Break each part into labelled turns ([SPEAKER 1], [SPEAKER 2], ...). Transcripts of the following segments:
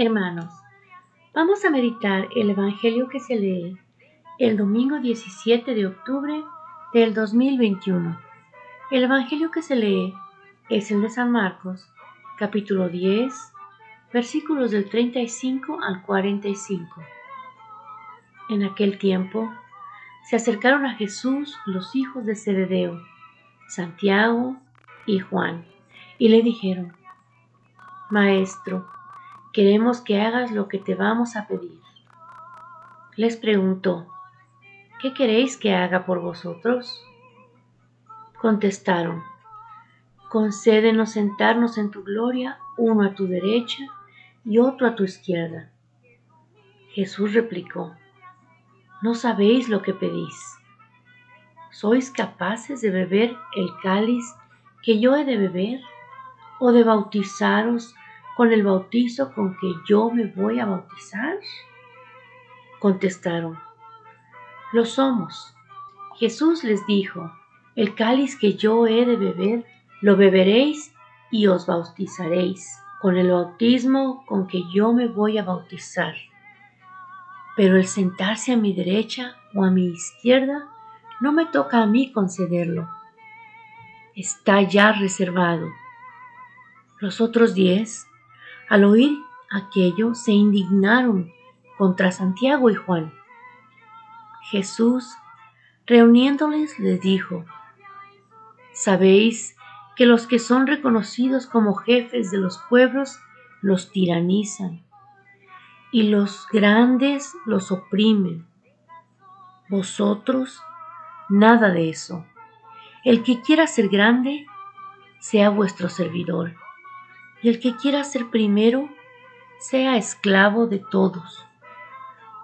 [SPEAKER 1] Hermanos, vamos a meditar el Evangelio que se lee el domingo 17 de octubre del 2021. El Evangelio que se lee es el de San Marcos, capítulo 10, versículos del 35 al 45. En aquel tiempo se acercaron a Jesús los hijos de Zebedeo, Santiago y Juan, y le dijeron, Maestro, queremos que hagas lo que te vamos a pedir. Les preguntó, ¿qué queréis que haga por vosotros? Contestaron, concédenos sentarnos en tu gloria, uno a tu derecha y otro a tu izquierda. Jesús replicó, no sabéis lo que pedís. ¿Sois capaces de beber el cáliz que yo he de beber o de bautizaros con el bautizo con que yo me voy a bautizar? Contestaron, lo somos. Jesús les dijo, el cáliz que yo he de beber, lo beberéis y os bautizaréis con el bautismo con que yo me voy a bautizar. Pero el sentarse a mi derecha o a mi izquierda no me toca a mí concederlo. Está ya reservado. Los otros diez al oír aquello, se indignaron contra Santiago y Juan. Jesús, reuniéndoles, les dijo, Sabéis que los que son reconocidos como jefes de los pueblos los tiranizan y los grandes los oprimen. Vosotros, nada de eso. El que quiera ser grande, sea vuestro servidor y el que quiera ser primero, sea esclavo de todos,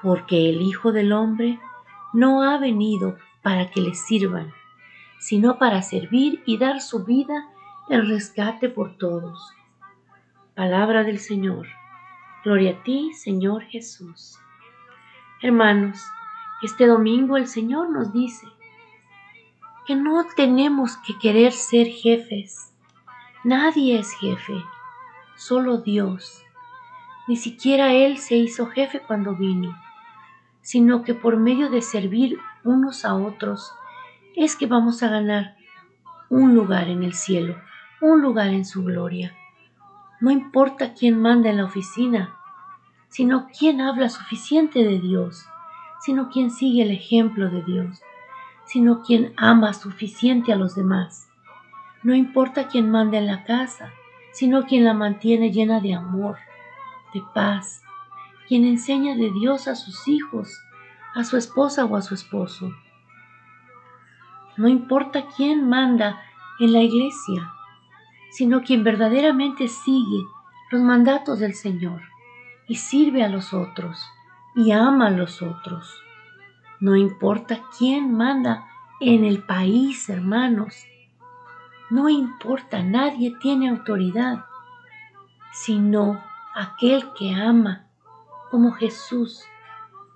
[SPEAKER 1] porque el Hijo del Hombre no ha venido para que le sirvan, sino para servir y dar su vida en rescate por todos. Palabra del Señor. Gloria a ti, Señor Jesús. Hermanos, este domingo el Señor nos dice que no tenemos que querer ser jefes. Nadie es jefe solo Dios. Ni siquiera Él se hizo jefe cuando vino, sino que por medio de servir unos a otros es que vamos a ganar un lugar en el cielo, un lugar en su gloria. No importa quién manda en la oficina, sino quién habla suficiente de Dios, sino quién sigue el ejemplo de Dios, sino quien ama suficiente a los demás. No importa quién manda en la casa, sino quien la mantiene llena de amor, de paz, quien enseña de Dios a sus hijos, a su esposa o a su esposo. No importa quién manda en la iglesia, sino quien verdaderamente sigue los mandatos del Señor y sirve a los otros y ama a los otros. No importa quién manda en el país, hermanos, no importa, nadie tiene autoridad, sino aquel que ama, como Jesús,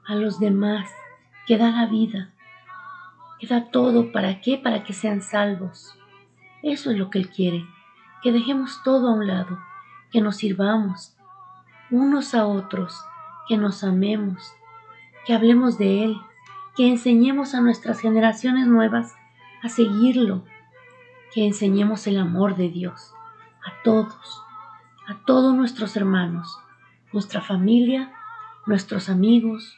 [SPEAKER 1] a los demás, que da la vida, que da todo, ¿para qué? Para que sean salvos. Eso es lo que Él quiere, que dejemos todo a un lado, que nos sirvamos unos a otros, que nos amemos, que hablemos de Él, que enseñemos a nuestras generaciones nuevas a seguirlo, que enseñemos el amor de Dios a todos, a todos nuestros hermanos, nuestra familia, nuestros amigos,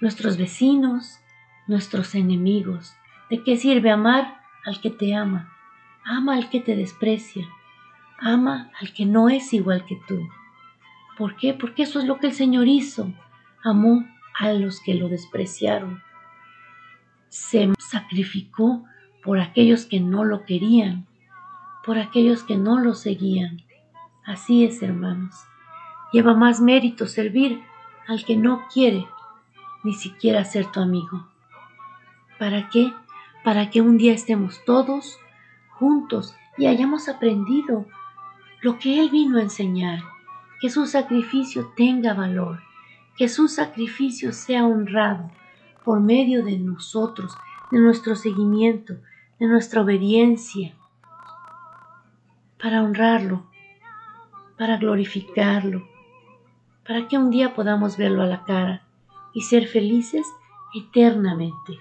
[SPEAKER 1] nuestros vecinos, nuestros enemigos. ¿De qué sirve amar al que te ama? Ama al que te desprecia. Ama al que no es igual que tú. ¿Por qué? Porque eso es lo que el Señor hizo. Amó a los que lo despreciaron. Se sacrificó por aquellos que no lo querían, por aquellos que no lo seguían. Así es, hermanos. Lleva más mérito servir al que no quiere ni siquiera ser tu amigo. ¿Para qué? Para que un día estemos todos juntos y hayamos aprendido lo que Él vino a enseñar, que su sacrificio tenga valor, que su sacrificio sea honrado por medio de nosotros, de nuestro seguimiento, de nuestra obediencia, para honrarlo, para glorificarlo, para que un día podamos verlo a la cara y ser felices eternamente.